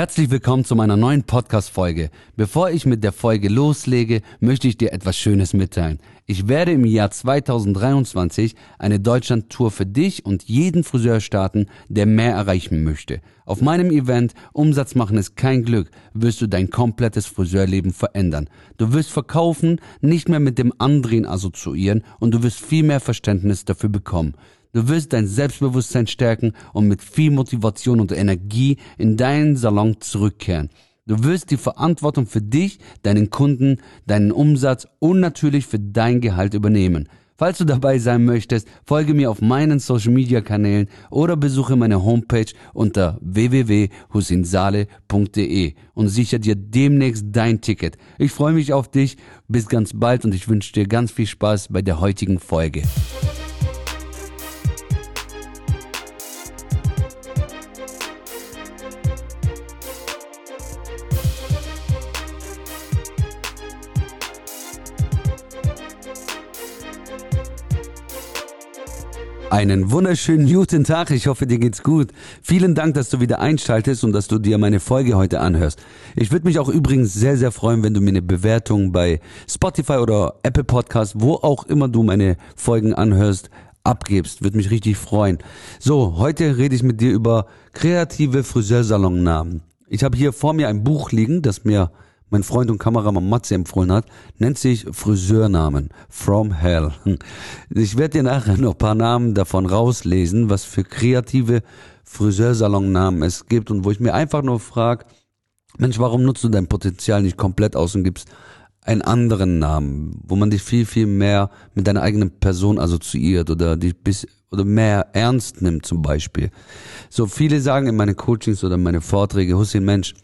Herzlich willkommen zu meiner neuen Podcast-Folge. Bevor ich mit der Folge loslege, möchte ich dir etwas Schönes mitteilen. Ich werde im Jahr 2023 eine Deutschland-Tour für dich und jeden Friseur starten, der mehr erreichen möchte. Auf meinem Event Umsatz machen ist kein Glück, wirst du dein komplettes Friseurleben verändern. Du wirst verkaufen, nicht mehr mit dem Andrehen assoziieren und du wirst viel mehr Verständnis dafür bekommen. Du wirst dein Selbstbewusstsein stärken und mit viel Motivation und Energie in deinen Salon zurückkehren. Du wirst die Verantwortung für dich, deinen Kunden, deinen Umsatz und natürlich für dein Gehalt übernehmen. Falls du dabei sein möchtest, folge mir auf meinen Social Media Kanälen oder besuche meine Homepage unter www.husinsale.de und sichere dir demnächst dein Ticket. Ich freue mich auf dich. Bis ganz bald und ich wünsche dir ganz viel Spaß bei der heutigen Folge. Einen wunderschönen guten Tag. Ich hoffe, dir geht's gut. Vielen Dank, dass du wieder einschaltest und dass du dir meine Folge heute anhörst. Ich würde mich auch übrigens sehr, sehr freuen, wenn du mir eine Bewertung bei Spotify oder Apple Podcast, wo auch immer du meine Folgen anhörst, abgibst. Würde mich richtig freuen. So, heute rede ich mit dir über kreative Friseursalonnamen. Ich habe hier vor mir ein Buch liegen, das mir mein Freund und Kameramann Matze empfohlen hat, nennt sich Friseurnamen. From Hell. Ich werde dir nachher noch ein paar Namen davon rauslesen, was für kreative Friseursalonnamen es gibt und wo ich mir einfach nur frage, Mensch, warum nutzt du dein Potenzial nicht komplett aus und gibst einen anderen Namen, wo man dich viel, viel mehr mit deiner eigenen Person assoziiert oder dich bis oder mehr ernst nimmt zum Beispiel. So viele sagen in meine Coachings oder meine Vorträge, Hussein Mensch,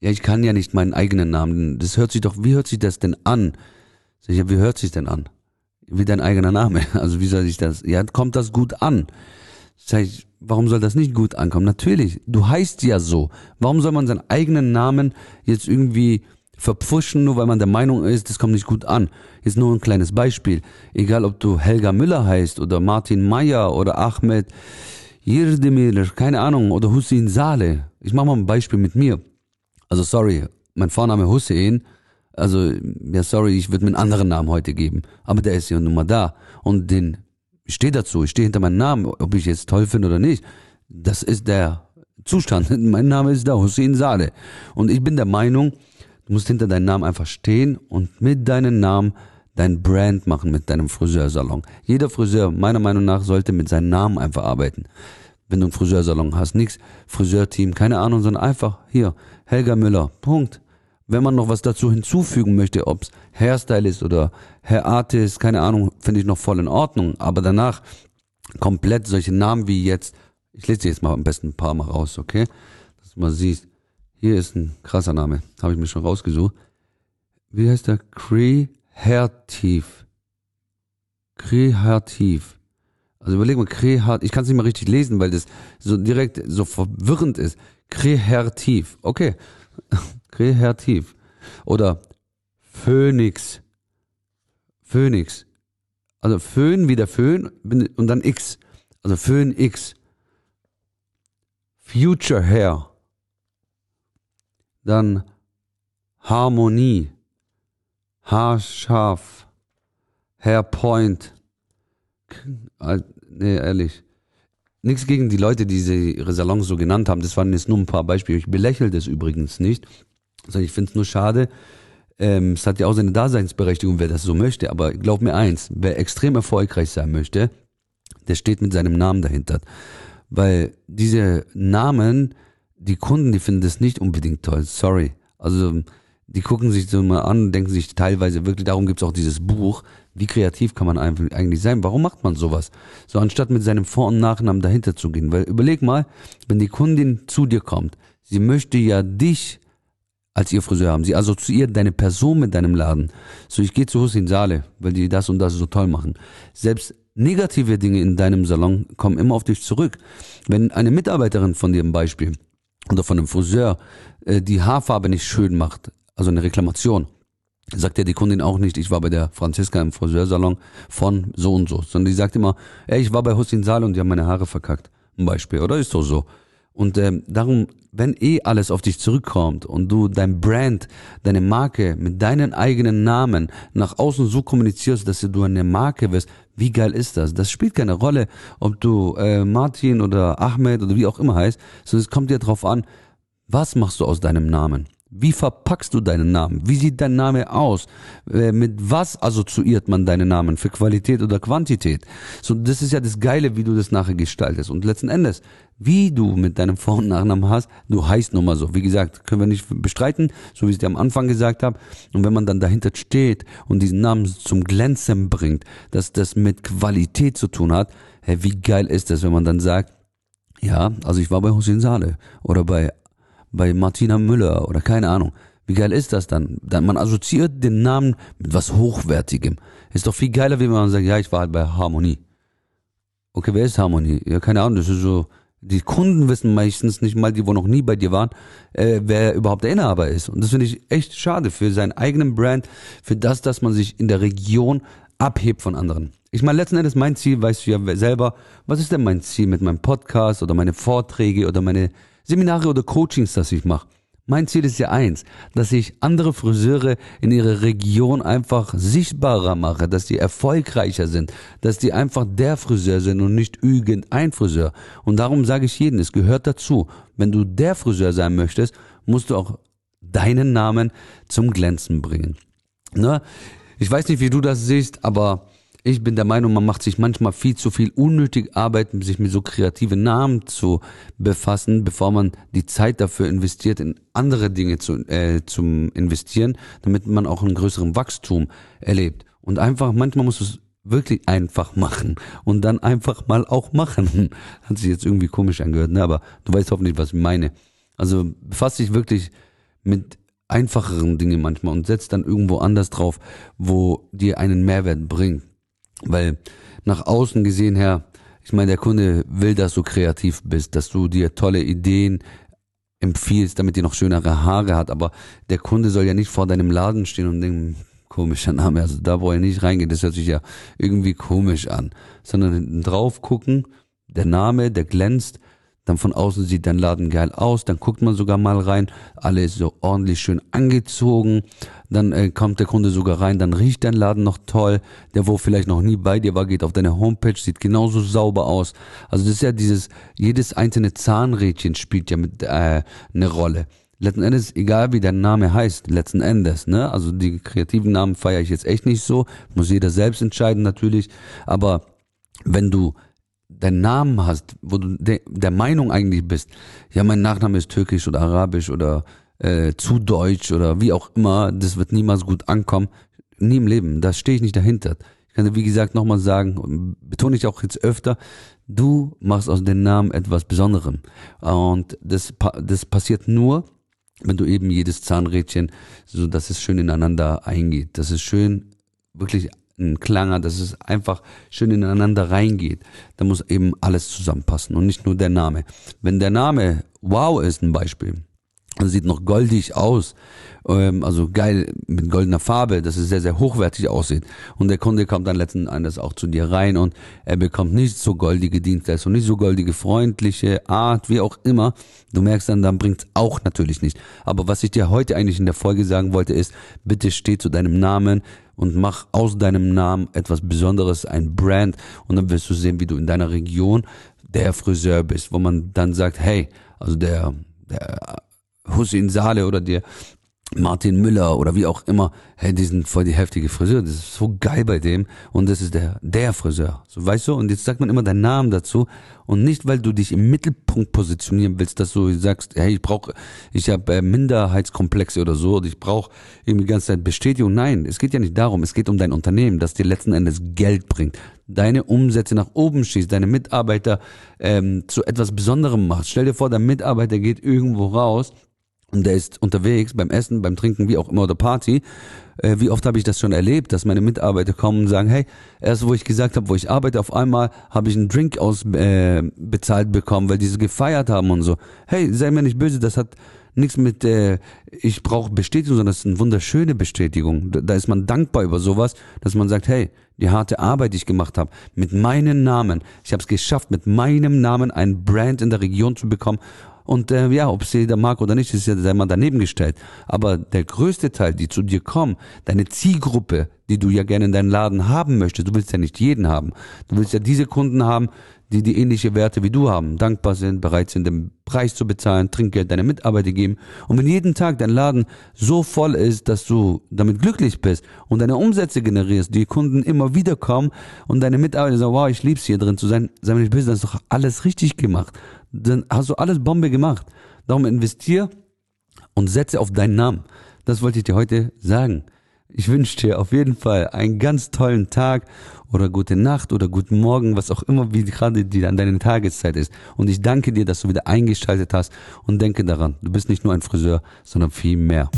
ja, ich kann ja nicht meinen eigenen Namen. Das hört sich doch, wie hört sich das denn an? Sag ich, ja, wie hört sich denn an? Wie dein eigener Name. Also wie soll sich das, ja, kommt das gut an? Sag ich, warum soll das nicht gut ankommen? Natürlich, du heißt ja so. Warum soll man seinen eigenen Namen jetzt irgendwie verpfuschen, nur weil man der Meinung ist, das kommt nicht gut an? Jetzt nur ein kleines Beispiel. Egal, ob du Helga Müller heißt oder Martin Meyer oder Ahmed Yirdemir, keine Ahnung, oder Hussein Saleh. Ich mache mal ein Beispiel mit mir. Also sorry, mein Vorname Hussein, also ja sorry, ich würde mir einen anderen Namen heute geben, aber der ist ja nun mal da und den ich stehe dazu, ich stehe hinter meinem Namen, ob ich jetzt toll finde oder nicht. Das ist der Zustand. Mein Name ist da, Hussein Saleh. Und ich bin der Meinung, du musst hinter deinem Namen einfach stehen und mit deinem Namen dein Brand machen mit deinem Friseursalon. Jeder Friseur, meiner Meinung nach, sollte mit seinem Namen einfach arbeiten wenn du einen Friseursalon hast. Nix Friseurteam, keine Ahnung, sondern einfach hier, Helga Müller, Punkt. Wenn man noch was dazu hinzufügen möchte, ob's Hairstyle ist oder Hair Artist, keine Ahnung, finde ich noch voll in Ordnung. Aber danach komplett solche Namen wie jetzt, ich lese dir jetzt mal am besten ein paar Mal raus, okay? Dass du mal siehst, hier ist ein krasser Name, habe ich mir schon rausgesucht. Wie heißt der? Kreativ. Kreativ. Also überleg mal, kreativ, ich kann es nicht mal richtig lesen, weil das so direkt so verwirrend ist. Kreativ, okay. kreativ. Oder Phönix. Phönix. Also Föhn wie der Föhn und dann X. Also Föhn X. Future Hair. Dann Harmonie. Haarscharf. Hair Point. Nee, ehrlich. Nichts gegen die Leute, die sie ihre Salons so genannt haben. Das waren jetzt nur ein paar Beispiele. Ich belächle das übrigens nicht. Also ich finde es nur schade. Ähm, es hat ja auch seine Daseinsberechtigung, wer das so möchte. Aber glaub mir eins, wer extrem erfolgreich sein möchte, der steht mit seinem Namen dahinter. Weil diese Namen, die Kunden, die finden das nicht unbedingt toll. Sorry. Also die gucken sich so mal an, denken sich teilweise wirklich, darum gibt's auch dieses Buch, wie kreativ kann man eigentlich sein? Warum macht man sowas? So anstatt mit seinem Vor- und Nachnamen dahinter zu gehen. Weil überleg mal, wenn die Kundin zu dir kommt, sie möchte ja dich als ihr Friseur haben. Sie assoziiert deine Person mit deinem Laden. So, ich gehe zu Hussein Saleh, weil die das und das so toll machen. Selbst negative Dinge in deinem Salon kommen immer auf dich zurück. Wenn eine Mitarbeiterin von dir im Beispiel oder von einem Friseur äh, die Haarfarbe nicht schön macht, also eine Reklamation. Sagt ja die Kundin auch nicht, ich war bei der Franziska im Friseursalon von so und so, sondern die sagt immer, ey, ich war bei Hussein Saleh und die haben meine Haare verkackt. Ein Beispiel, oder ist doch so. Und ähm, darum wenn eh alles auf dich zurückkommt und du dein Brand, deine Marke mit deinen eigenen Namen nach außen so kommunizierst, dass du eine Marke wirst, wie geil ist das? Das spielt keine Rolle, ob du äh, Martin oder Ahmed oder wie auch immer heißt, sondern es kommt dir drauf an, was machst du aus deinem Namen? Wie verpackst du deinen Namen? Wie sieht dein Name aus? Äh, mit was assoziiert man deinen Namen? Für Qualität oder Quantität? So, das ist ja das Geile, wie du das nachher gestaltest. Und letzten Endes, wie du mit deinem Vor- und Nachnamen hast, du heißt nun mal so. Wie gesagt, können wir nicht bestreiten, so wie ich es dir am Anfang gesagt habe. Und wenn man dann dahinter steht und diesen Namen zum Glänzen bringt, dass das mit Qualität zu tun hat, hey, wie geil ist das, wenn man dann sagt, ja, also ich war bei Hussein Saleh oder bei bei Martina Müller oder keine Ahnung. Wie geil ist das dann? dann? Man assoziiert den Namen mit was Hochwertigem. Ist doch viel geiler, wie man sagt, ja, ich war halt bei Harmonie. Okay, wer ist Harmonie? Ja, keine Ahnung, das ist so, die Kunden wissen meistens nicht mal, die wo noch nie bei dir waren, äh, wer überhaupt der Inhaber ist. Und das finde ich echt schade für seinen eigenen Brand, für das, dass man sich in der Region abhebt von anderen. Ich meine, letzten Endes mein Ziel, weißt du ja selber, was ist denn mein Ziel mit meinem Podcast oder meine Vorträge oder meine Seminare oder Coachings, das ich mache. Mein Ziel ist ja eins, dass ich andere Friseure in ihrer Region einfach sichtbarer mache, dass die erfolgreicher sind, dass die einfach der Friseur sind und nicht irgendein Friseur. Und darum sage ich jedem, es gehört dazu. Wenn du der Friseur sein möchtest, musst du auch deinen Namen zum Glänzen bringen. Ne? Ich weiß nicht, wie du das siehst, aber ich bin der Meinung, man macht sich manchmal viel zu viel unnötig Arbeit, sich mit so kreativen Namen zu befassen, bevor man die Zeit dafür investiert, in andere Dinge zu, äh, zum investieren, damit man auch einen größeren Wachstum erlebt. Und einfach, manchmal muss es wirklich einfach machen und dann einfach mal auch machen. Hat sich jetzt irgendwie komisch angehört, ne? aber du weißt hoffentlich, was ich meine. Also befass dich wirklich mit einfacheren Dingen manchmal und setz dann irgendwo anders drauf, wo dir einen Mehrwert bringt. Weil nach außen gesehen her, ich meine, der Kunde will, dass du kreativ bist, dass du dir tolle Ideen empfiehlst, damit die noch schönere Haare hat. Aber der Kunde soll ja nicht vor deinem Laden stehen und denken, komischer Name, also da wo er nicht reingeht, das hört sich ja irgendwie komisch an. Sondern hinten drauf gucken, der Name, der glänzt, dann von außen sieht dein Laden geil aus, dann guckt man sogar mal rein, alle ist so ordentlich schön angezogen, dann äh, kommt der Kunde sogar rein, dann riecht dein Laden noch toll, der wo vielleicht noch nie bei dir war, geht auf deine Homepage, sieht genauso sauber aus. Also das ist ja dieses, jedes einzelne Zahnrädchen spielt ja mit äh, eine Rolle. Letzten Endes, egal wie dein Name heißt, letzten Endes, ne? Also die kreativen Namen feiere ich jetzt echt nicht so, muss jeder selbst entscheiden natürlich, aber wenn du deinen Namen hast, wo du de, der Meinung eigentlich bist, ja, mein Nachname ist türkisch oder arabisch oder äh, zu deutsch oder wie auch immer, das wird niemals gut ankommen. Nie im Leben, da stehe ich nicht dahinter. Ich kann dir, wie gesagt, nochmal sagen, betone ich auch jetzt öfter, du machst aus dem Namen etwas Besonderem. Und das, das passiert nur, wenn du eben jedes Zahnrädchen, so dass es schön ineinander eingeht, dass es schön wirklich ein Klanger, dass es einfach schön ineinander reingeht. Da muss eben alles zusammenpassen und nicht nur der Name. Wenn der Name Wow ist ein Beispiel, das sieht noch goldig aus, ähm, also geil mit goldener Farbe, dass es sehr, sehr hochwertig aussieht. Und der Kunde kommt dann letzten Endes auch zu dir rein und er bekommt nicht so goldige Dienstleistung, nicht so goldige, freundliche Art, wie auch immer. Du merkst dann, dann bringt's auch natürlich nicht. Aber was ich dir heute eigentlich in der Folge sagen wollte, ist, bitte steh zu deinem Namen und mach aus deinem Namen etwas Besonderes, ein Brand und dann wirst du sehen, wie du in deiner Region der Friseur bist, wo man dann sagt, hey, also der, der Hussein Saleh oder der Martin Müller oder wie auch immer, hey, die sind voll die heftige Friseur, das ist so geil bei dem. Und das ist der, der Friseur, so weißt du, und jetzt sagt man immer deinen Namen dazu. Und nicht, weil du dich im Mittelpunkt positionieren willst, dass du sagst, hey, ich brauche, ich habe äh, Minderheitskomplexe oder so, oder ich brauche irgendwie die ganze Zeit Bestätigung, nein, es geht ja nicht darum, es geht um dein Unternehmen, das dir letzten Endes Geld bringt, deine Umsätze nach oben schießt, deine Mitarbeiter ähm, zu etwas Besonderem macht, stell dir vor, dein Mitarbeiter geht irgendwo raus, und der ist unterwegs beim Essen, beim Trinken, wie auch immer oder Party. Äh, wie oft habe ich das schon erlebt, dass meine Mitarbeiter kommen und sagen, hey, erst wo ich gesagt habe, wo ich arbeite, auf einmal habe ich einen Drink aus äh, bezahlt bekommen, weil die so gefeiert haben und so. Hey, sei mir nicht böse, das hat nichts mit, äh, ich brauche Bestätigung, sondern das ist eine wunderschöne Bestätigung. Da, da ist man dankbar über sowas, dass man sagt, hey, die harte Arbeit, die ich gemacht habe, mit meinem Namen, ich habe es geschafft, mit meinem Namen ein Brand in der Region zu bekommen Und äh, ja, ob es jeder mag oder nicht, ist ja sei mal daneben gestellt. Aber der größte Teil, die zu dir kommen, deine Zielgruppe, die du ja gerne in deinen Laden haben möchtest, du willst ja nicht jeden haben. Du willst ja diese Kunden haben, die die ähnliche Werte wie du haben, dankbar sind, bereit sind, den Preis zu bezahlen, Trinkgeld deine Mitarbeiter geben. Und wenn jeden Tag dein Laden so voll ist, dass du damit glücklich bist und deine Umsätze generierst, die Kunden immer wieder kommen und deine Mitarbeiter sagen, wow, ich lieb's hier drin zu sein, sagen wir, das ist doch alles richtig gemacht. Dann hast du alles Bombe gemacht. Darum investier und setze auf deinen Namen. Das wollte ich dir heute sagen. Ich wünsche dir auf jeden Fall einen ganz tollen Tag oder gute Nacht oder guten Morgen, was auch immer, wie gerade die an deine Tageszeit ist. Und ich danke dir, dass du wieder eingeschaltet hast und denke daran, du bist nicht nur ein Friseur, sondern viel mehr.